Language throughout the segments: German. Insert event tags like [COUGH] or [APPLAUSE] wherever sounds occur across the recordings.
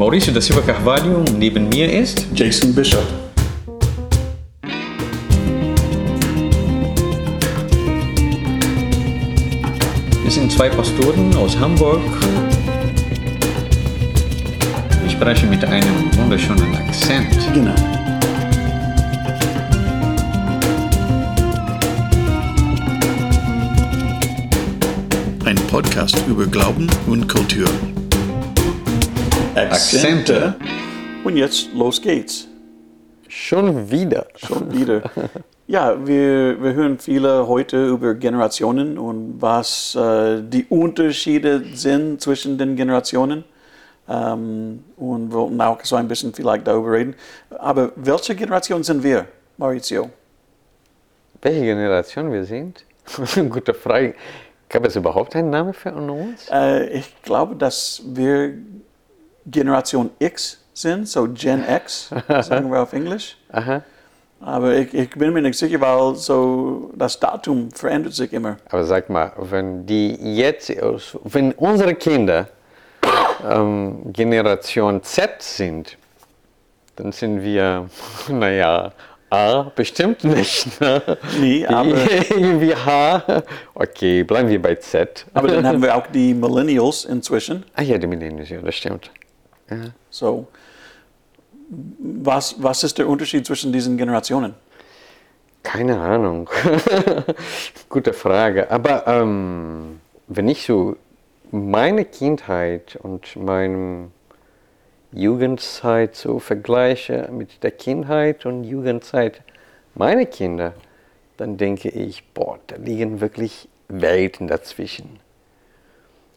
Mauricio da Silva Carvalho, neben mir ist Jason Bishop. Wir sind zwei Pastoren aus Hamburg. Wir sprechen mit einem wunderschönen Akzent. Genau. Ein Podcast über Glauben und Kultur. Akzente. Und jetzt los geht's. Schon wieder. Schon wieder. Ja, wir, wir hören viele heute über Generationen und was äh, die Unterschiede sind zwischen den Generationen. Ähm, und wollten auch so ein bisschen vielleicht darüber reden. Aber welche Generation sind wir, Maurizio? Welche Generation wir sind? [LAUGHS] Gute Frage. Gab es überhaupt einen Namen für uns? Äh, ich glaube, dass wir Generation X sind, so Gen X, [LAUGHS] sagen wir auf Englisch. Aha. Aber ich, ich bin mir nicht sicher, weil so das Datum verändert sich immer. Aber sag mal, wenn die jetzt, wenn unsere Kinder ähm, Generation Z sind, dann sind wir, [LAUGHS] naja, A, bestimmt nicht. Ne? Nee, aber, [LAUGHS] Irgendwie H. Okay, bleiben wir bei Z. aber dann haben wir auch die Millennials inzwischen. Ah ja, die Millennials, ja, das stimmt. Ja. So, was, was ist der Unterschied zwischen diesen Generationen? Keine Ahnung. [LAUGHS] Gute Frage. Aber ähm, wenn ich so meine Kindheit und meine Jugendzeit so vergleiche mit der Kindheit und Jugendzeit meiner Kinder, dann denke ich, boah, da liegen wirklich Welten dazwischen.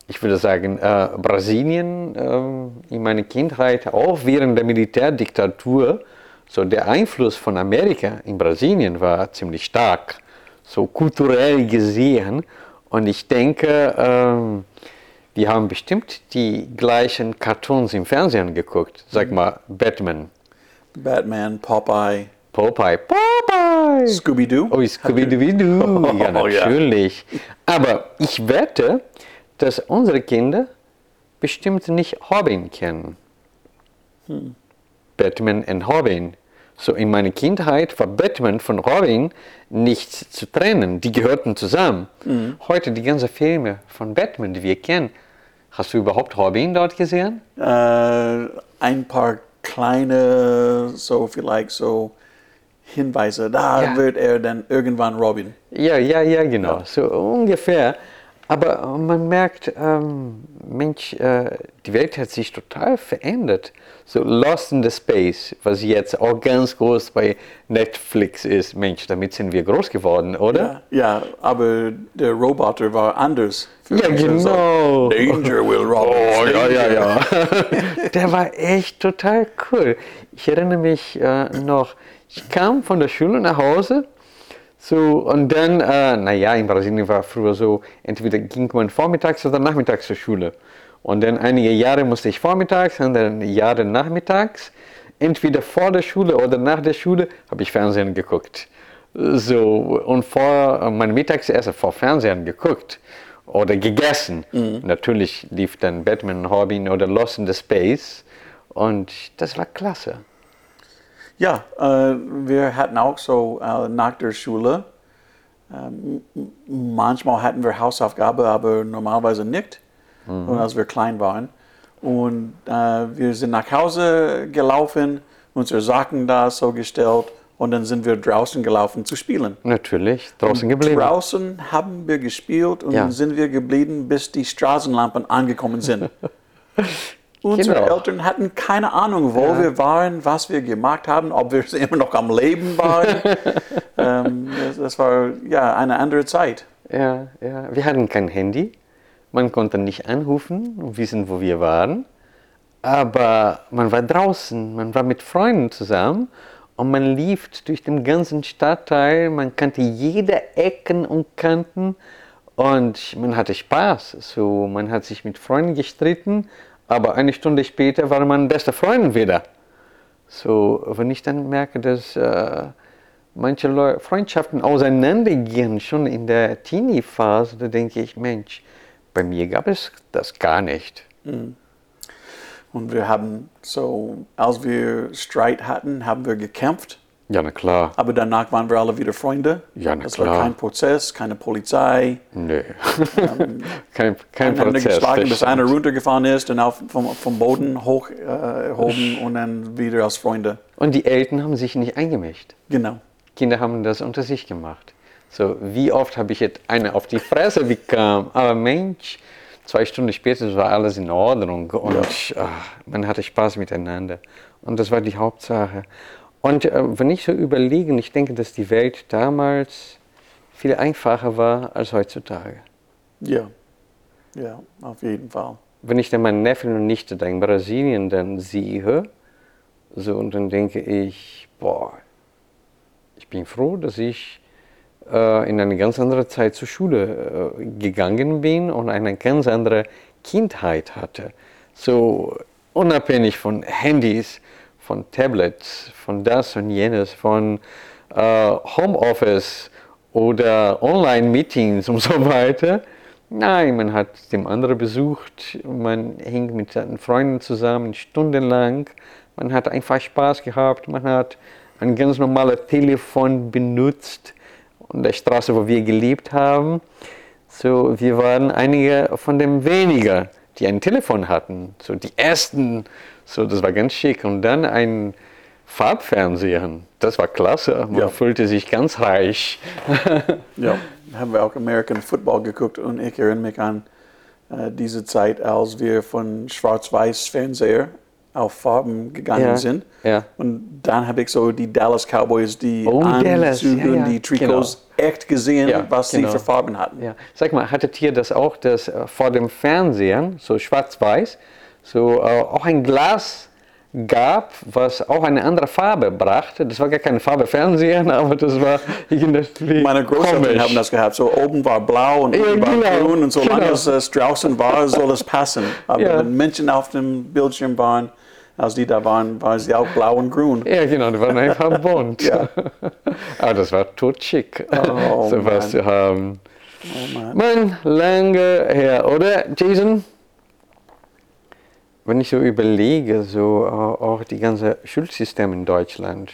Ich würde sagen, äh, Brasilien ähm, in meiner Kindheit, auch während der Militärdiktatur, so der Einfluss von Amerika in Brasilien war ziemlich stark, so kulturell gesehen. Und ich denke, ähm, wir haben bestimmt die gleichen Cartoons im Fernsehen geguckt. Sag mal, Batman, Batman, Popeye, Popeye, Popeye. Scooby-Doo? Oh, Scooby-Doo, [LAUGHS] Oh, ja. natürlich. Aber ich wette, dass unsere Kinder bestimmt nicht Robin kennen. Batman und Robin. So in meiner Kindheit war Batman von Robin nicht zu trennen. Die gehörten zusammen. Heute die ganzen Filme von Batman, die wir kennen. Hast du überhaupt Robin dort gesehen? Äh, ein paar kleine, so vielleicht so Hinweise. Da Ja. wird er dann irgendwann Robin. Ja, ja, ja, genau, so ungefähr. Aber man merkt, ähm, Mensch, äh, die Welt hat sich total verändert. So Lost in the Space, was jetzt auch ganz groß bei Netflix ist. Mensch, damit sind wir groß geworden, oder? Ja, ja, aber der Roboter war anders. Ja, genau. Danger, Will Robin. Oh, ja, ja, ja. [LAUGHS] Der war echt total cool. Ich erinnere mich äh, noch, ich kam von der Schule nach Hause so, und dann, äh, naja, in Brasilien war früher so, entweder ging man vormittags oder nachmittags zur Schule. Und dann einige Jahre musste ich vormittags, andere Jahre nachmittags. Entweder vor der Schule oder nach der Schule habe ich Fernsehen geguckt. So, und vor äh, mein Mittagessen vor Fernsehen geguckt oder gegessen. Natürlich lief dann Batman, Robin oder Lost in the Space. Und das war klasse. Ja, äh, wir hatten auch so äh, nach der Schule, ähm, manchmal hatten wir Hausaufgabe, aber normalerweise nicht, und als wir klein waren. Und äh, wir sind nach Hause gelaufen, unsere Sachen da so gestellt und dann sind wir draußen gelaufen zu spielen. Natürlich, draußen geblieben. Draußen haben wir gespielt und Ja. dann sind wir geblieben, bis die Straßenlampen angekommen sind. [LAUGHS] Unsere Genau. Eltern hatten keine Ahnung, wo wir waren, was wir gemacht haben, ob wir [LAUGHS] immer noch am Leben waren. [LAUGHS] ähm, das, das war ja eine andere Zeit. Ja, ja. Wir hatten kein Handy. Man konnte nicht anrufen und wissen, wo wir waren. Aber man war draußen, man war mit Freunden zusammen und man lief durch den ganzen Stadtteil. Man kannte jede Ecken und Kanten und man hatte Spaß. So, man hat sich mit Freunden gestritten, aber eine Stunde später waren man beste Freunde wieder. So, wenn ich dann merke, dass äh, manche Leu Freundschaften auseinandergehen, schon in der Teenie-Phase, da denke ich, Mensch, bei mir gab es das gar nicht. Und wir haben so, als wir Streit hatten, haben wir gekämpft. Ja, na klar. Aber danach waren wir alle wieder Freunde. Ja, na das klar. war kein Prozess, keine Polizei. Nee. [LAUGHS] kein kein Einander Prozess. geschlagen, bis einer runtergefahren ist und auf, vom, vom Boden hoch äh, erhoben und dann wieder als Freunde. Und die Eltern haben sich nicht eingemischt. Genau. Kinder haben das unter sich gemacht. So, wie oft habe ich jetzt eine auf die Fresse bekommen, aber Mensch, zwei Stunden später war alles in Ordnung und ach, man hatte Spaß miteinander. Und das war die Hauptsache. Und äh, wenn ich so überlege, ich denke, dass die Welt damals viel einfacher war als heutzutage. Ja. Ja, auf jeden Fall. Wenn ich dann meinen Neffen und Nichte da in Brasilien dann sehe, so, und dann denke ich, boah, ich bin froh, dass ich äh, in eine ganz andere Zeit zur Schule äh, gegangen bin und eine ganz andere Kindheit hatte. So unabhängig von Handys, von Tablets, von das und jenes, von äh, Homeoffice oder Online-Meetings [LAUGHS] und so weiter. Nein, man hat dem anderen besucht, man hing mit seinen Freunden zusammen stundenlang, man hat einfach Spaß gehabt, man hat ein ganz normales Telefon benutzt an der Straße, wo wir gelebt haben. So, wir waren einige von den weniger, die ein Telefon hatten. So die ersten, so das war ganz schick. Und dann ein Farbfernseher, das war klasse. Man Ja. fühlte sich ganz reich. Ja, haben wir auch American Football geguckt und ich erinnere mich an äh, diese Zeit, als wir von Schwarz-Weiß-Fernseher auf Farben gegangen Ja, sind. ja. Und dann habe ich so die Dallas Cowboys, die Oh, Dallas, Anzüge und die Trikots echt gesehen, was genau. sie für Farben hatten. Ja. Sag mal, hattet ihr das auch, dass äh, vor dem Fernsehen, so schwarz-weiß, so äh, auch ein Glas gab, was auch eine andere Farbe brachte? Das war gar keine Farbe Fernsehen, [LAUGHS] aber das war irgendwie Meine Großeltern komisch. haben das gehabt. So oben war blau und Ja, unten war genau, grün und solange genau. es äh, Straußen war, soll es passen. Aber Ja. wenn Menschen auf dem Bildschirm waren, als die da waren, waren sie auch blau und grün. Ja, genau, die waren einfach [LAUGHS] bunt. Ja. [LAUGHS] Aber das war totschick, Oh, so was Mann. zu haben. Oh Mann. Mann, lange her, oder, Jason? Wenn ich so überlege, so äh, auch die ganze Schulsystem in Deutschland,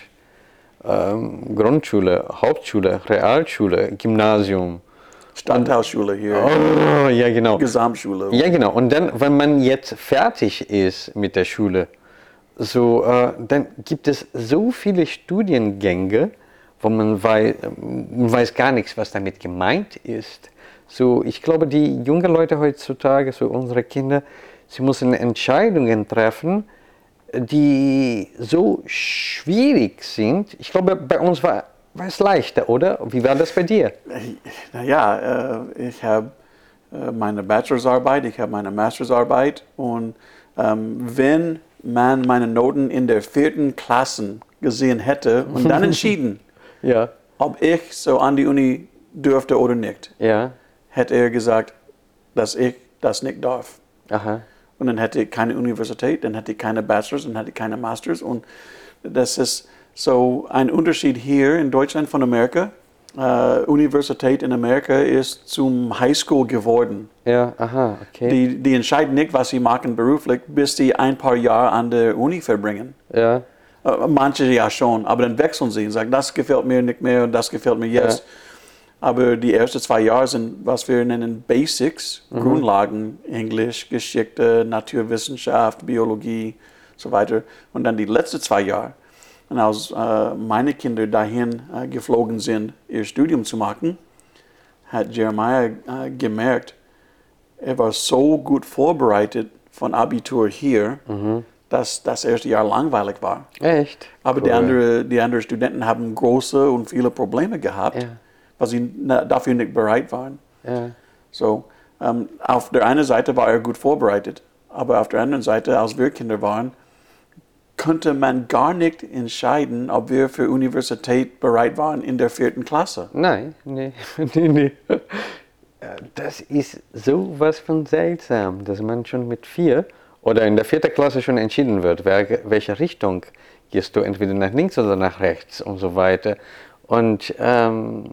ähm, Grundschule, Hauptschule, Realschule, Gymnasium. Stadtteilschule hier, Oh, ja, genau. Gesamtschule. Ja, genau. Und dann, wenn man jetzt fertig ist mit der Schule, so, äh, dann gibt es so viele Studiengänge, wo man weiß, man weiß gar nichts, was damit gemeint ist. So, ich glaube, die jungen Leute heutzutage, so unsere Kinder, sie müssen Entscheidungen treffen, die so schwierig sind. Ich glaube, bei uns war, war es leichter, oder? Wie war das bei dir? Naja, äh, ich habe äh, meine Bachelorarbeit, ich habe meine Mastersarbeit und ähm, wenn man meine Noten in der vierten Klasse gesehen hätte und dann [LAUGHS] entschieden, Ja. ob ich so an die Uni dürfte oder nicht, Ja. hätte er gesagt, dass ich das nicht darf. Aha. Und dann hätte ich keine Universität, dann hätte ich keine Bachelors, dann hätte ich keine Masters. Und das ist so ein Unterschied hier in Deutschland von Amerika. Äh, Universität in Amerika ist zum Highschool geworden. Ja, aha, okay. Die, die entscheiden nicht, was sie machen beruflich, bis sie ein paar Jahre an der Uni verbringen. ja. Äh, Manche ja schon, aber dann wechseln sie und sagen, das gefällt mir nicht mehr und das gefällt mir jetzt. Aber die ersten zwei Jahre sind, was wir nennen Basics, Grundlagen, Englisch, Geschichte, Naturwissenschaft, Biologie, so weiter. Und dann die letzten zwei Jahre. Und als äh, meine Kinder dahin äh, geflogen sind, ihr Studium zu machen, hat Jeremiah äh, gemerkt, er war so gut vorbereitet von Abitur hier, dass das erste Jahr langweilig war. Echt? Aber die, Cool. andere, die anderen Studenten haben große und viele Probleme gehabt, Ja. Weil sie dafür nicht bereit waren. Ja. So, ähm, auf der einen Seite war er gut vorbereitet, aber auf der anderen Seite, als wir Kinder waren, konnte man gar nicht entscheiden, ob wir für Universität bereit waren in der vierten Klasse. Nein, nee, [LAUGHS] nee, nee. Äh, Das ist sowas von seltsam, dass man schon mit vier oder in der vierten Klasse schon entschieden wird, welche Richtung gehst du, entweder nach links oder nach rechts und so weiter. Und ähm,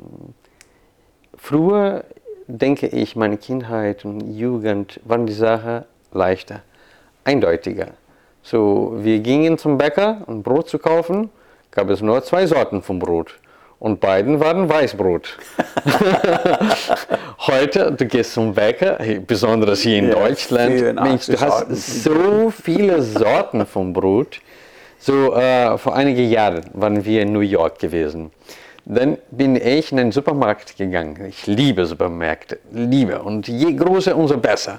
früher denke ich, meine Kindheit und Jugend waren die Sache leichter, eindeutiger. So, wir gingen zum Bäcker, um Brot zu kaufen, gab es nur zwei Sorten von Brot. Und beiden waren Weißbrot. [LAUGHS] Heute, du gehst zum Bäcker, besonders hier in Ja, Deutschland, 84 Mensch, du hast so viele Sorten von Brot. So, äh, vor einigen Jahren waren wir in New York gewesen. Dann bin ich in einen Supermarkt gegangen. Ich liebe Supermärkte, liebe. Und je größer, umso besser.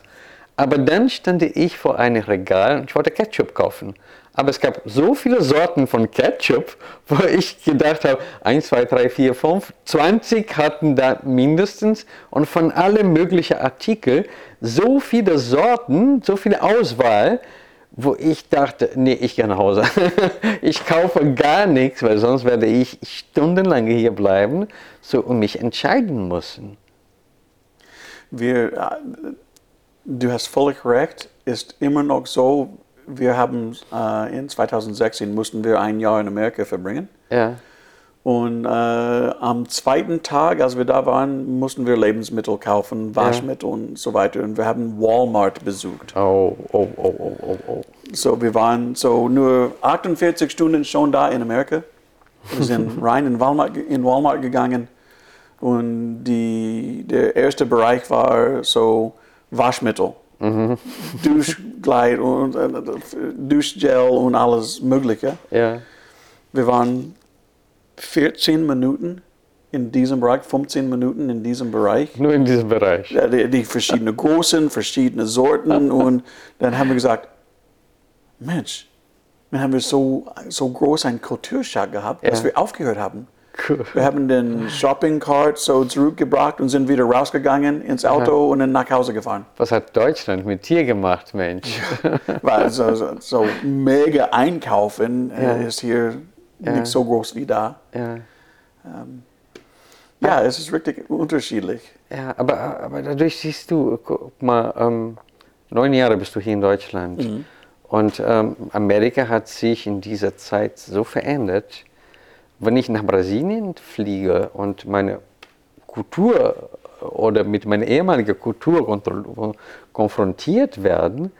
Aber dann stand ich vor einem Regal und ich wollte Ketchup kaufen. Aber es gab so viele Sorten von Ketchup, [LAUGHS] wo ich gedacht habe, 1, 2, 3, 4, 5, 20 hatten da mindestens und von allen möglichen Artikeln so viele Sorten, so viele Auswahl, wo ich dachte, nee, ich gehe nach Hause. [LAUGHS] ich kaufe gar nichts, weil sonst werde ich stundenlang hier bleiben so, und mich entscheiden müssen. Wir, äh, du hast völlig recht, ist immer noch so, wir haben äh, in 2016 mussten wir ein Jahr in Amerika verbringen. Ja, Und äh, am zweiten Tag, als wir da waren, mussten wir Lebensmittel kaufen, Waschmittel und so weiter. Und wir haben Walmart besucht. oh, oh, oh, oh, oh, oh. So, wir waren so nur 48 Stunden schon da in Amerika. Wir sind [LAUGHS] rein in Walmart, in Walmart gegangen und die, der erste Bereich war so Waschmittel, [LAUGHS] Duschgleit und äh, Duschgel und alles Mögliche. Ja, Wir waren 14 Minuten in diesem Bereich, 15 Minuten in diesem Bereich. nur in diesem Bereich. Ja, die, die verschiedenen Größen, verschiedene Sorten [LAUGHS] und dann haben wir gesagt, Mensch, dann haben wir so, so groß einen Kulturschock gehabt, dass Ja. wir aufgehört haben. Cool. Wir haben den Shopping Cart so zurückgebracht und sind wieder rausgegangen ins Auto und dann nach Hause gefahren. Was hat Deutschland mit dir gemacht, Mensch? Weil so, so, so mega einkaufen äh, Ja. ist hier Ja. nicht so groß wie da. Ja. Ja, es ist richtig unterschiedlich. Ja, aber, aber dadurch siehst du, guck mal, ähm, neun Jahre bist du hier in Deutschland. Und ähm, Amerika hat sich in dieser Zeit so verändert. Wenn ich nach Brasilien fliege und meine Kultur oder mit meiner ehemaligen Kultur konfrontiert werden,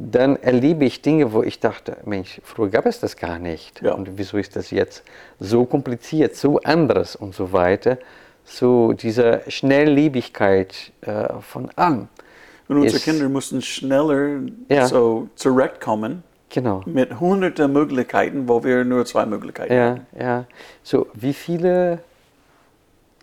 dann erlebe ich Dinge, wo ich dachte, Mensch, früher gab es das gar nicht. Ja. Und wieso ist das jetzt so kompliziert, so anders und so weiter? So diese Schnelllebigkeit äh, von allem. Und unsere Ist- Kinder mussten schneller Ja. so zurechtkommen Genau. mit hunderten Möglichkeiten, wo wir nur zwei Möglichkeiten Ja, hatten. ja. So, wie viele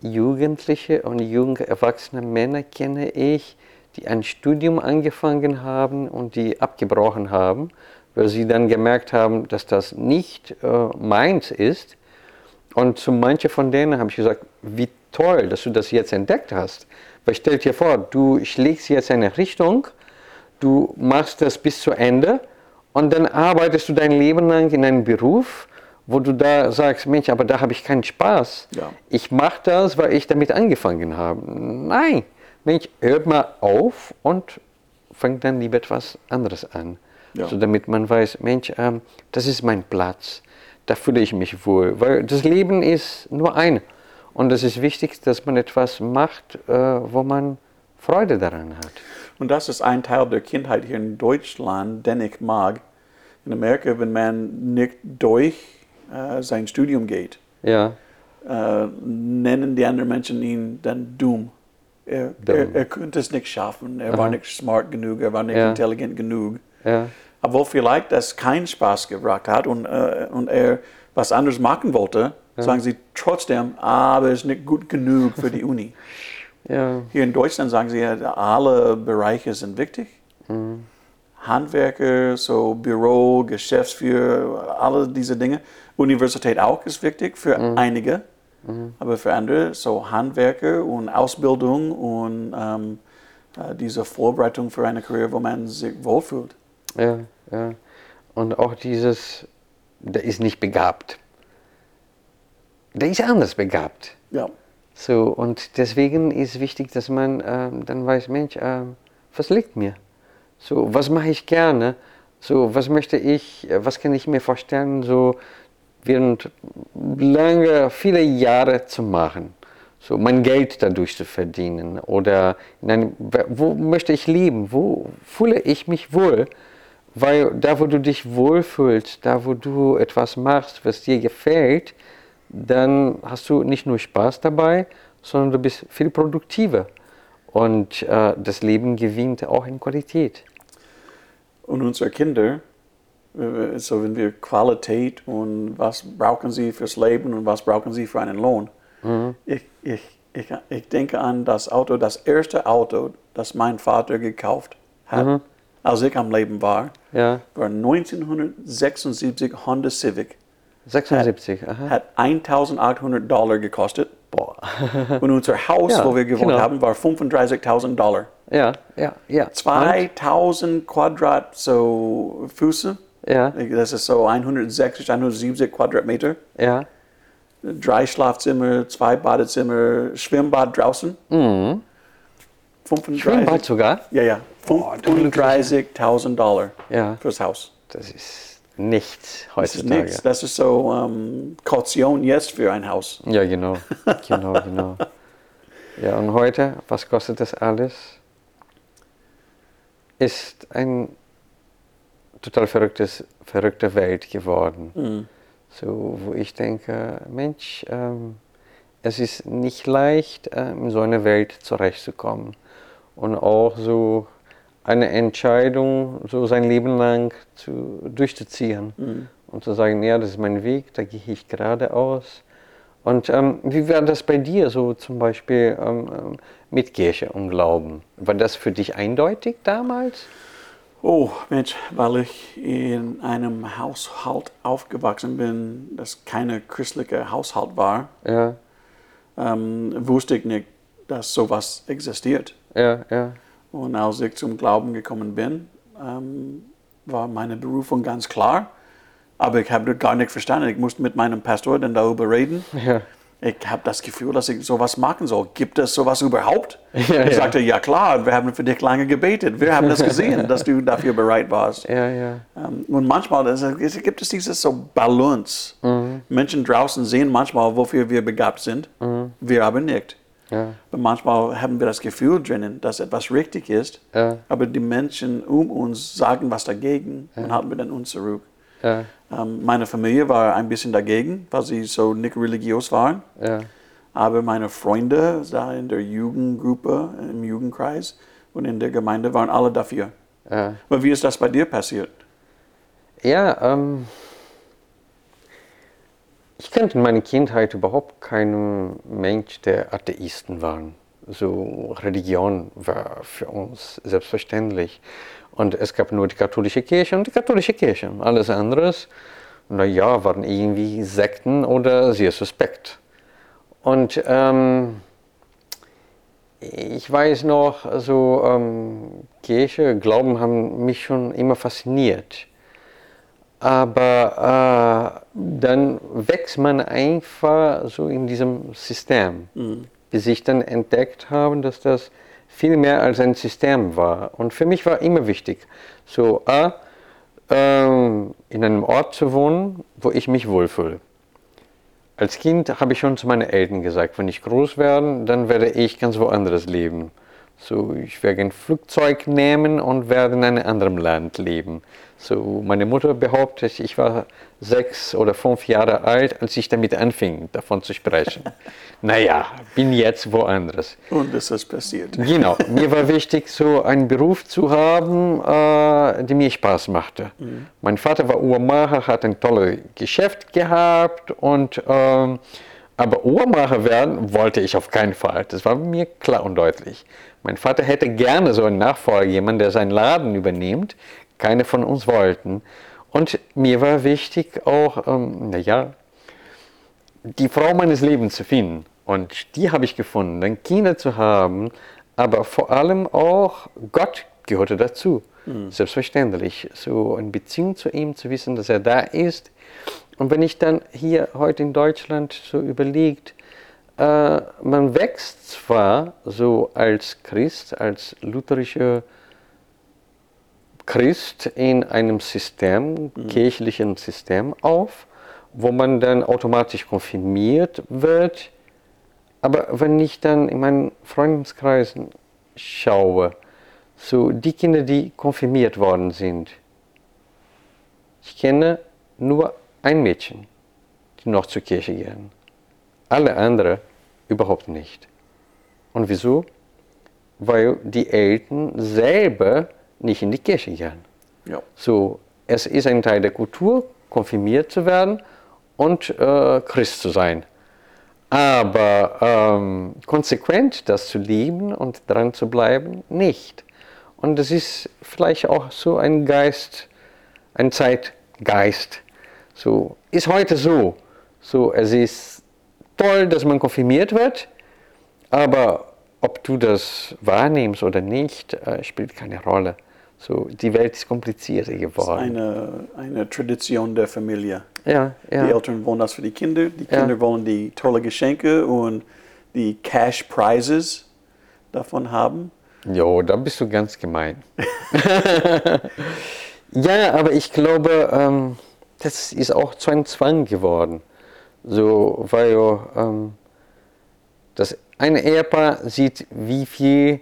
Jugendliche und junge erwachsene Männer kenne ich, die ein Studium angefangen haben und die abgebrochen haben, weil sie dann gemerkt haben, dass das nicht äh, meins ist. Und zu manchen von denen habe ich gesagt, wie toll, dass du das jetzt entdeckt hast. Weil stell dir vor, du schlägst jetzt eine Richtung, du machst das bis zu Ende und dann arbeitest du dein Leben lang in einem Beruf, wo du da sagst, Mensch, aber da habe ich keinen Spaß. Ja. Ich mache das, weil ich damit angefangen habe. Nein, Mensch, hört mal auf und fängt dann lieber etwas anderes an. Ja. So damit man weiß, Mensch, ähm, das ist mein Platz, da fühle ich mich wohl. Weil das Leben ist nur ein. Und es ist wichtig, dass man etwas macht, äh, wo man Freude daran hat. Und das ist ein Teil der Kindheit hier in Deutschland, den ich mag. In Amerika, wenn man nicht durch äh, sein Studium geht, Ja, äh, nennen die anderen Menschen ihn dann dumm. Er, er, er könnte es nicht schaffen, er war nicht smart genug, er war nicht Ja. intelligent genug. ja, Obwohl vielleicht das keinen Spaß gebracht hat und, äh, und er was anderes machen wollte, sagen sie trotzdem, aber er ist nicht gut genug für die Uni. [LAUGHS] ja, Hier in Deutschland sagen sie, ja, alle Bereiche sind wichtig. Handwerker, so Büro, Geschäftsführer, alle diese Dinge. Universität auch ist wichtig für einige, aber für andere, so Handwerker und Ausbildung und ähm, äh, diese Vorbereitung für eine Karriere, wo man sich wohlfühlt. ja, ja. Und auch dieses, der ist nicht begabt. Der ist anders begabt. Ja. So, und deswegen ist wichtig, dass man ähm, dann weiß, Mensch, ähm, was liegt mir? So, was mache ich gerne? So, was möchte ich, äh, was kann ich mir vorstellen, so während lange, viele Jahre zu machen? So, mein Geld dadurch zu verdienen oder in einem, wo möchte ich leben? Wo fühle ich mich wohl? Weil da, wo du dich wohlfühlst, da, wo du etwas machst, was dir gefällt, dann hast du nicht nur Spaß dabei, sondern du bist viel produktiver. Und äh, das Leben gewinnt auch in Qualität. Und unsere Kinder, so wenn wir Qualität und was brauchen sie fürs Leben und was brauchen sie für einen Lohn. Ich, ich, ich, ich denke an das Auto, das erste Auto, das mein Vater gekauft hat, als ich am Leben war, Ja, war 1976 Honda Civic. 76. Aha. Hat 1800 Dollar gekostet. Boah. [LAUGHS] Und unser Haus, Ja, wo wir gewohnt genau. haben, war 35.000 Dollar. Ja, ja, ja. 2000 Quadrat so Füße. Ja, Das ist so 160, 170 Quadratmeter. ja. Drei Schlafzimmer, zwei Badezimmer, Schwimmbad draußen. Mhm. 35. Schwimmbad sogar? Ja, ja. du 35.000 Dollar Ja. fürs Haus. Das ist nichts Das ist heutzutage. nichts. Das ist so ähm, Kaution jetzt für ein Haus. Ja, genau. Genau, [LAUGHS] genau. Ja, und heute, was kostet das alles? Ist ein total verrücktes, verrückte Welt geworden. So, wo ich denke, Mensch, ähm, es ist nicht leicht, äh, in so einer Welt zurechtzukommen. Und auch so eine Entscheidung, so sein Leben lang zu, durchzuziehen. Und zu sagen, ja, das ist mein Weg, da gehe ich geradeaus. Und ähm, wie war das bei dir, so zum Beispiel ähm, ähm, mit Kirche und Glauben? War das für dich eindeutig damals? Oh, Mensch, weil ich in einem Haushalt aufgewachsen bin, das keine christliche Haushalt war, Ja, ähm, wusste ich nicht, dass sowas existiert. ja, ja. Und als ich zum Glauben gekommen bin, ähm, war meine Berufung ganz klar. Aber ich habe das gar nicht verstanden. Ich musste mit meinem Pastor dann darüber reden. Ja. Ich habe das Gefühl, dass ich sowas machen soll. Gibt es sowas überhaupt? [LAUGHS] Ja, ich sagte, ja klar, wir haben für dich lange gebetet. Wir haben das gesehen, [LAUGHS] dass du dafür bereit warst. Ja, ja. Ähm, Und manchmal ist es- gibt es dieses so Balance. Menschen draußen sehen manchmal, wofür wir begabt sind, wir aber nicht. Aber manchmal haben wir das Gefühl drinnen, dass etwas richtig ist, aber die Menschen um uns sagen was dagegen und halten wir dann uns zurück. Ja, Ähm, meine Familie war ein bisschen dagegen, weil sie so nicht religiös waren. ja. Aber meine Freunde da in der Jugendgruppe, im Jugendkreis und in der Gemeinde waren alle dafür. ja. Aber wie ist das bei dir passiert? Ja, ähm, ich kannte in meiner Kindheit überhaupt keinen Mensch, der Atheisten waren. So Religion war für uns selbstverständlich. Und es gab nur die katholische Kirche und die katholische Kirche. Alles anderes, naja, waren irgendwie Sekten oder sehr suspekt. Und ähm, ich weiß noch, also ähm, Kirche, Glauben haben mich schon immer fasziniert. Aber äh, dann wächst man einfach so in diesem System, bis ich dann entdeckt habe, dass das viel mehr als ein System war. Und für mich war immer wichtig, so A, ähm, in einem Ort zu wohnen, wo ich mich wohlfühle. Als Kind habe ich schon zu meinen Eltern gesagt, wenn ich groß werde, dann werde ich ganz woanders leben. So, ich werde ein Flugzeug nehmen und werde in einem anderen Land leben. So, meine Mutter behauptet, ich war sechs oder fünf Jahre alt, als ich damit anfing, davon zu sprechen. [LAUGHS] naja, bin jetzt woanders. Und ist passiert. Genau, mir war wichtig, so einen Beruf zu haben, äh, der mir Spaß machte. Mein Vater war Uhrmacher, hat ein tolles Geschäft gehabt, und, ähm, aber Uhrmacher werden wollte ich auf keinen Fall. Das war mir klar und deutlich. Mein Vater hätte gerne so einen Nachfolger, jemanden, der seinen Laden übernimmt. Keine von uns wollten. Und mir war wichtig auch, ähm, naja, die Frau meines Lebens zu finden. Und die habe ich gefunden, dann Kinder zu haben, aber vor allem auch Gott gehörte dazu. Selbstverständlich. So eine Beziehung zu ihm, zu wissen, dass er da ist. Und wenn ich dann hier heute in Deutschland so überlegt, äh, man wächst zwar so als Christ, als lutherischer Christ in einem System, kirchlichen System auf, wo man dann automatisch konfirmiert wird. Aber wenn ich dann in meinen Freundeskreisen schaue, so die Kinder, die konfirmiert worden sind, Ich kenne nur ein Mädchen, die noch zur Kirche gehen. Alle anderen überhaupt nicht. Und wieso? Weil die Eltern selber nicht in die Kirche gehen. Ja. So, es ist ein Teil der Kultur, konfirmiert zu werden und äh, Christ zu sein. Aber ähm, konsequent das zu lieben und dran zu bleiben, nicht. Und das ist vielleicht auch so ein Geist, ein Zeitgeist. So ist heute so. So, es ist toll, dass man konfirmiert wird, aber ob du das wahrnimmst oder nicht, äh, spielt keine Rolle. So, die Welt ist komplizierter Das ist geworden. eine, eine Tradition der Familie. Ja, Die ja. Eltern wollen das für die Kinder, die Ja. Kinder wollen die tolle Geschenke und die Cash Prizes davon haben. Jo, da bist du ganz gemein. [LAUGHS] ja, aber ich glaube, ähm, das ist auch zu einem Zwang geworden. So, weil ähm, das eine Ehepaar sieht, wie viel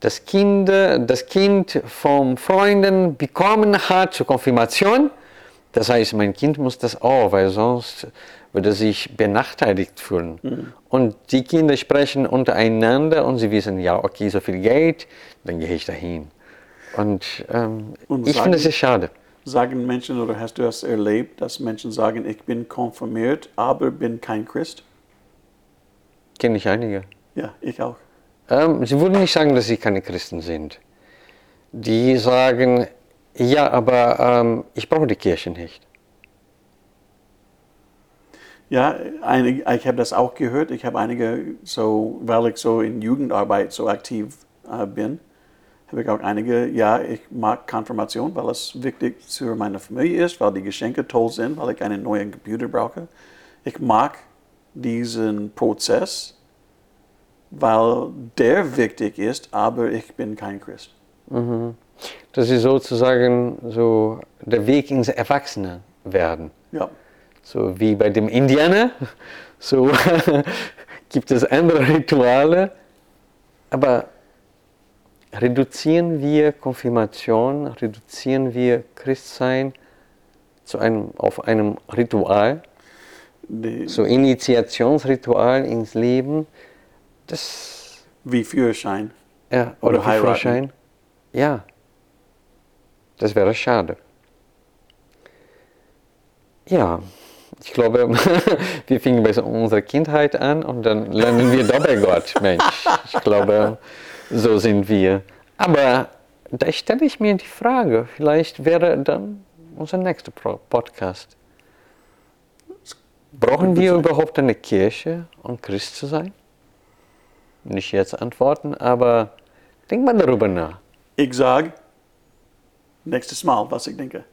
das Kind, das Kind vom Freunden bekommen hat zur Konfirmation. Das heißt, mein Kind muss das auch, weil sonst würde sich benachteiligt fühlen. Und die Kinder sprechen untereinander und sie wissen, ja, okay, so viel Geld, dann gehe ich dahin. Und, ähm, Und ich finde es sehr schade. Sagen Menschen oder hast du das erlebt, dass Menschen sagen, ich bin konfirmiert, aber bin kein Christ? Kenne ich einige. Ja, ich auch. Ähm, sie würden nicht sagen, dass sie keine Christen sind. Die sagen, ja, aber ähm, ich brauche die Kirche nicht. Ja, einige, ich habe das auch gehört. Ich habe einige, so, weil ich so in Jugendarbeit so aktiv äh, bin, habe ich auch einige, ja, ich mag Konfirmation, weil es wichtig für meine Familie ist, weil die Geschenke toll sind, weil ich einen neuen Computer brauche. Ich mag diesen Prozess, weil der wichtig ist, aber ich bin kein Christ. Das ist sozusagen so der Weg ins Erwachsenewerden. Ja, So wie bei dem Indianer, [LAUGHS] so [LAUGHS] gibt es andere Rituale. Aber reduzieren wir Konfirmation, reduzieren wir Christsein zu einem, auf einem Ritual, die, so Initiationsritual ins Leben, das wie Führerschein. ja, Oder oder. Führerschein, ja, das wäre schade. Ja, ich glaube, [LAUGHS] wir fingen bei unserer Kindheit an und dann lernen wir dabei Gott. Mensch, ich glaube, so sind wir. Aber da stelle ich mir die Frage, vielleicht wäre dann unser nächster Podcast. Brauchen wir überhaupt eine Kirche, um Christ zu sein? Nicht jetzt antworten, aber denk mal darüber nach. Ich sage, nächstes Mal, was ich denke.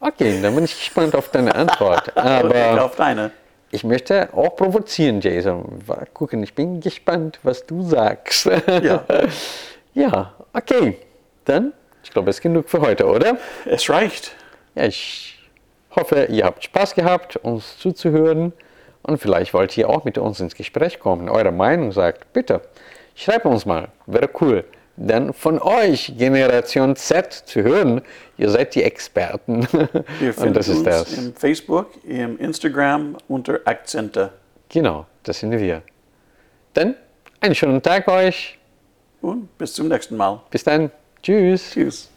Okay, dann bin ich gespannt auf deine Antwort. [LAUGHS] Aber auf deine. Ich möchte auch provozieren, Jason. Mal gucken, ich bin gespannt, was du sagst. Ja. [LAUGHS] ja, okay. Dann, ich glaube, es ist genug für heute, oder? Es reicht. Ja, ich hoffe, ihr habt Spaß gehabt, uns zuzuhören. Und vielleicht wollt ihr auch mit uns ins Gespräch kommen, eure Meinung sagt. Bitte, schreibt uns mal, wäre cool. Dann von euch, Generation Z, zu hören, ihr seid die Experten. [LAUGHS] Wir Und finden das ist uns das. im Facebook, im Instagram unter Akzente. Genau, das sind wir. Dann einen schönen Tag euch. Und bis zum nächsten Mal. Bis dann. Tschüss. Tschüss.